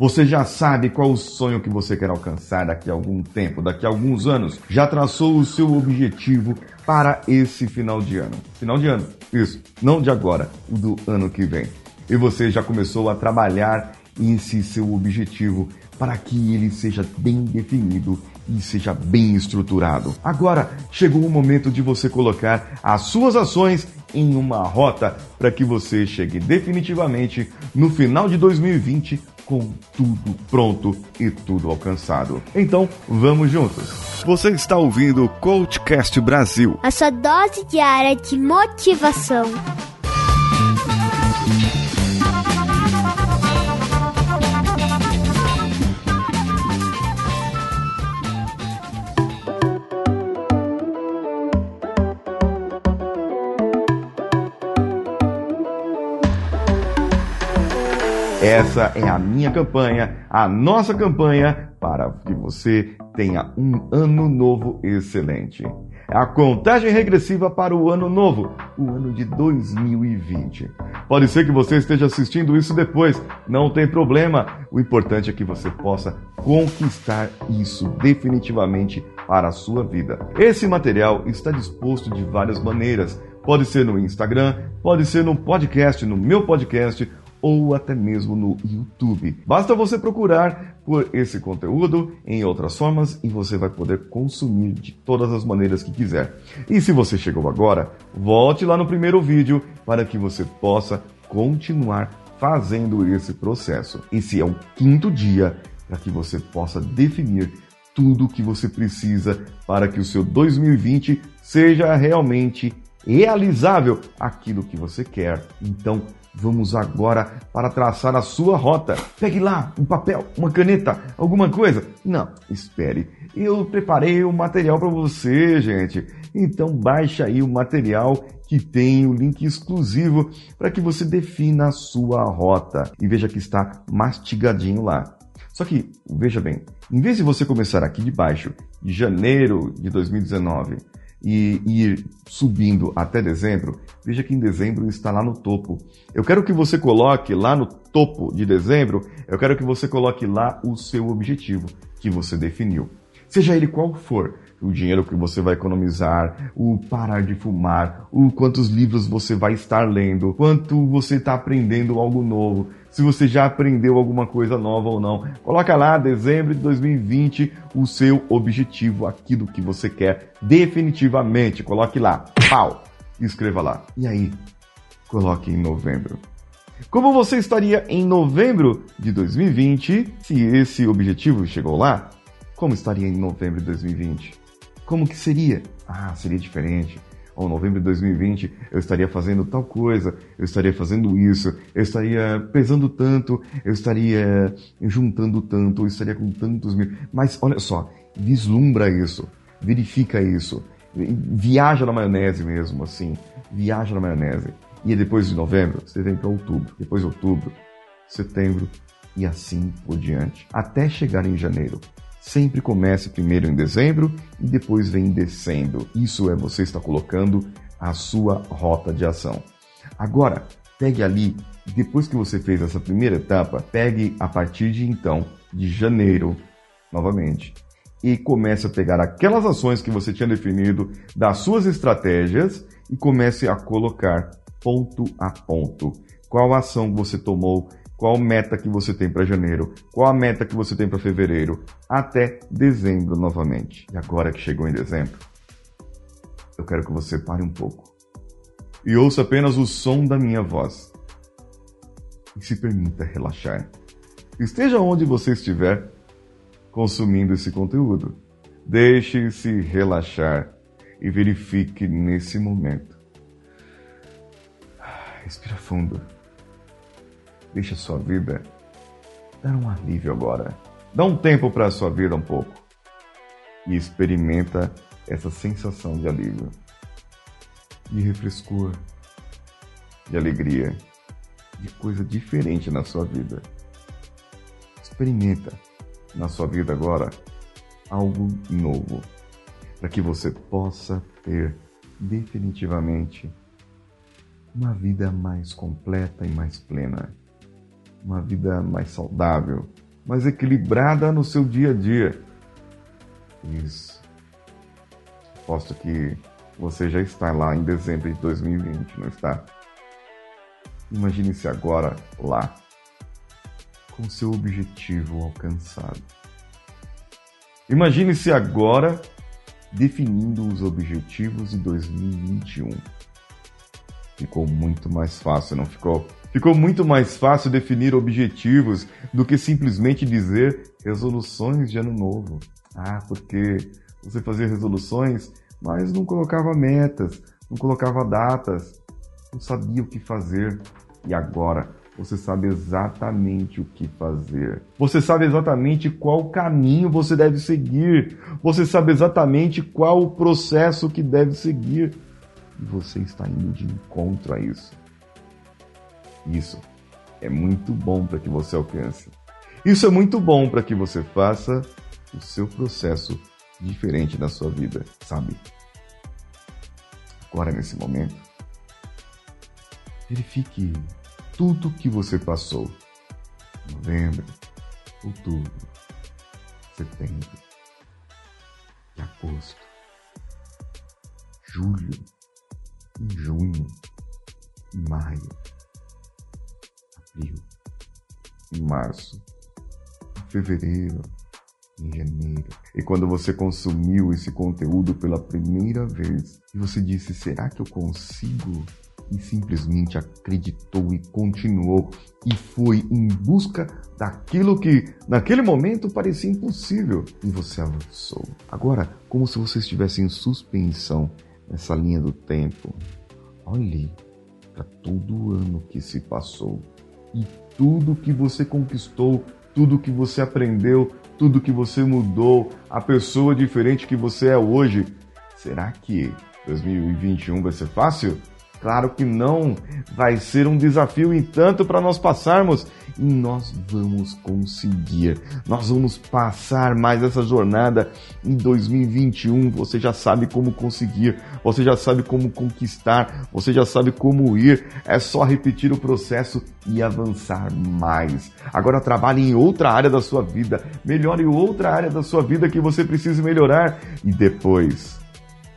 Você já sabe qual o sonho que você quer alcançar daqui a algum tempo, daqui a alguns anos? Já traçou o seu objetivo para esse final de ano? Final de ano, isso. Não de agora, do ano que vem. E você já começou a trabalhar esse seu objetivo para que ele seja bem definido e seja bem estruturado. Agora chegou o momento de você colocar as suas ações em uma rota para que você chegue definitivamente no final de 2020 com tudo pronto e tudo alcançado. Então, vamos juntos. Você está ouvindo o Coachcast Brasil. A sua dose diária de motivação. Essa é a minha campanha, a nossa campanha para que você tenha um ano novo excelente. É a contagem regressiva para o ano novo, o ano de 2020. Pode ser que você esteja assistindo isso depois, não tem problema. O importante é que você possa conquistar isso definitivamente para a sua vida. Esse material está disposto de várias maneiras. Pode ser no Instagram, pode ser no podcast, no meu podcast ou até mesmo no YouTube. Basta você procurar por esse conteúdo em outras formas e você vai poder consumir de todas as maneiras que quiser. E se você chegou agora, volte lá no primeiro vídeo para que você possa continuar fazendo esse processo. Esse é o quinto dia para que você possa definir tudo o que você precisa para que o seu 2020 seja realmente realizável aquilo que você quer. Então, Vamos agora para traçar a sua rota. Pegue lá um papel, uma caneta, alguma coisa. Não, espere. Eu preparei o material para você, gente. Então baixa aí o material que tem o link exclusivo para que você defina a sua rota. E veja que está mastigadinho lá. Só que, veja bem, em vez de você começar aqui de baixo, de janeiro de 2019, e ir subindo até dezembro, veja que em dezembro está lá no topo. Eu quero que você coloque lá no topo de dezembro, eu quero que você coloque lá o seu objetivo que você definiu. Seja ele qual for, o dinheiro que você vai economizar, o parar de fumar, o quantos livros você vai estar lendo, quanto você está aprendendo algo novo, se você já aprendeu alguma coisa nova ou não. Coloca lá, dezembro de 2020, o seu objetivo, aquilo que você quer definitivamente. Coloque lá, pau, escreva lá. E aí, coloque em novembro. Como você estaria em novembro de 2020 se esse objetivo chegou lá? Como estaria em novembro de 2020? Como que seria? Ah, seria diferente ou novembro de 2020 eu estaria fazendo tal coisa, eu estaria fazendo isso, eu estaria pesando tanto, eu estaria juntando tanto, eu estaria com tantos mil. Mas olha só, vislumbra isso, verifica isso, viaja na maionese mesmo, assim, viaja na maionese. E depois de novembro, você vem para outubro, depois de outubro, setembro e assim por diante, até chegar em janeiro. Sempre comece primeiro em dezembro e depois vem descendo. Isso é você está colocando a sua rota de ação. Agora, pegue ali, depois que você fez essa primeira etapa, pegue a partir de então, de janeiro, novamente, e comece a pegar aquelas ações que você tinha definido das suas estratégias e comece a colocar ponto a ponto. Qual ação você tomou qual meta que você tem para janeiro? Qual a meta que você tem para fevereiro? Até dezembro novamente. E agora que chegou em dezembro, eu quero que você pare um pouco e ouça apenas o som da minha voz. E se permita relaxar. Esteja onde você estiver consumindo esse conteúdo. Deixe-se relaxar e verifique nesse momento. Respira fundo. Deixa a sua vida dar um alívio agora. Dá um tempo para a sua vida um pouco. E experimenta essa sensação de alívio, de refrescor, de alegria, de coisa diferente na sua vida. Experimenta na sua vida agora algo novo, para que você possa ter definitivamente uma vida mais completa e mais plena uma vida mais saudável, mais equilibrada no seu dia a dia. Isso. Posto que você já está lá em dezembro de 2020, não está? Imagine-se agora lá, com seu objetivo alcançado. Imagine-se agora definindo os objetivos de 2021. Ficou muito mais fácil, não ficou? Ficou muito mais fácil definir objetivos do que simplesmente dizer resoluções de ano novo. Ah, porque você fazia resoluções, mas não colocava metas, não colocava datas, não sabia o que fazer. E agora você sabe exatamente o que fazer. Você sabe exatamente qual caminho você deve seguir. Você sabe exatamente qual o processo que deve seguir. Você está indo de encontro a isso. Isso é muito bom para que você alcance. Isso é muito bom para que você faça o seu processo diferente na sua vida, sabe? Agora, nesse momento, verifique tudo que você passou. Novembro, outubro, setembro, agosto, julho, em junho, em maio, abril, em março, em fevereiro, em janeiro. E quando você consumiu esse conteúdo pela primeira vez e você disse: será que eu consigo? E simplesmente acreditou e continuou e foi em busca daquilo que naquele momento parecia impossível e você avançou. Agora, como se você estivesse em suspensão nessa linha do tempo, olhe para todo o ano que se passou e tudo que você conquistou, tudo que você aprendeu, tudo que você mudou, a pessoa diferente que você é hoje. Será que 2021 vai ser fácil? Claro que não. Vai ser um desafio e tanto para nós passarmos e nós vamos conseguir. Nós vamos passar mais essa jornada em 2021. Você já sabe como conseguir, você já sabe como conquistar, você já sabe como ir. É só repetir o processo e avançar mais. Agora trabalhe em outra área da sua vida, melhore outra área da sua vida que você precisa melhorar e depois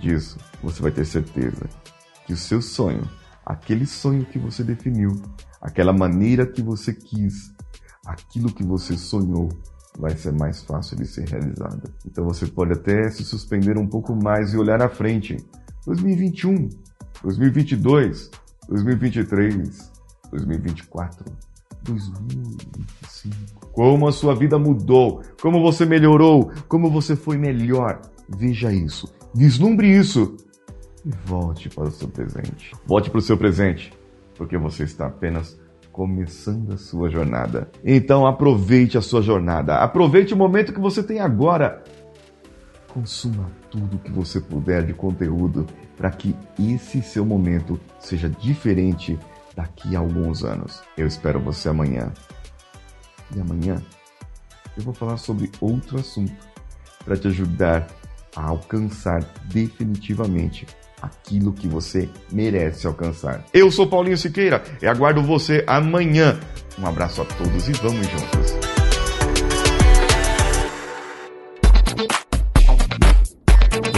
disso você vai ter certeza que o seu sonho, aquele sonho que você definiu, aquela maneira que você quis, aquilo que você sonhou, vai ser mais fácil de ser realizada. Então você pode até se suspender um pouco mais e olhar à frente. 2021, 2022, 2023, 2024, 2025. Como a sua vida mudou, como você melhorou, como você foi melhor. Veja isso, vislumbre isso volte para o seu presente. Volte para o seu presente, porque você está apenas começando a sua jornada. Então aproveite a sua jornada, aproveite o momento que você tem agora. Consuma tudo que você puder de conteúdo para que esse seu momento seja diferente daqui a alguns anos. Eu espero você amanhã. E amanhã eu vou falar sobre outro assunto para te ajudar a alcançar definitivamente aquilo que você merece alcançar. Eu sou Paulinho Siqueira e aguardo você amanhã. Um abraço a todos e vamos juntos.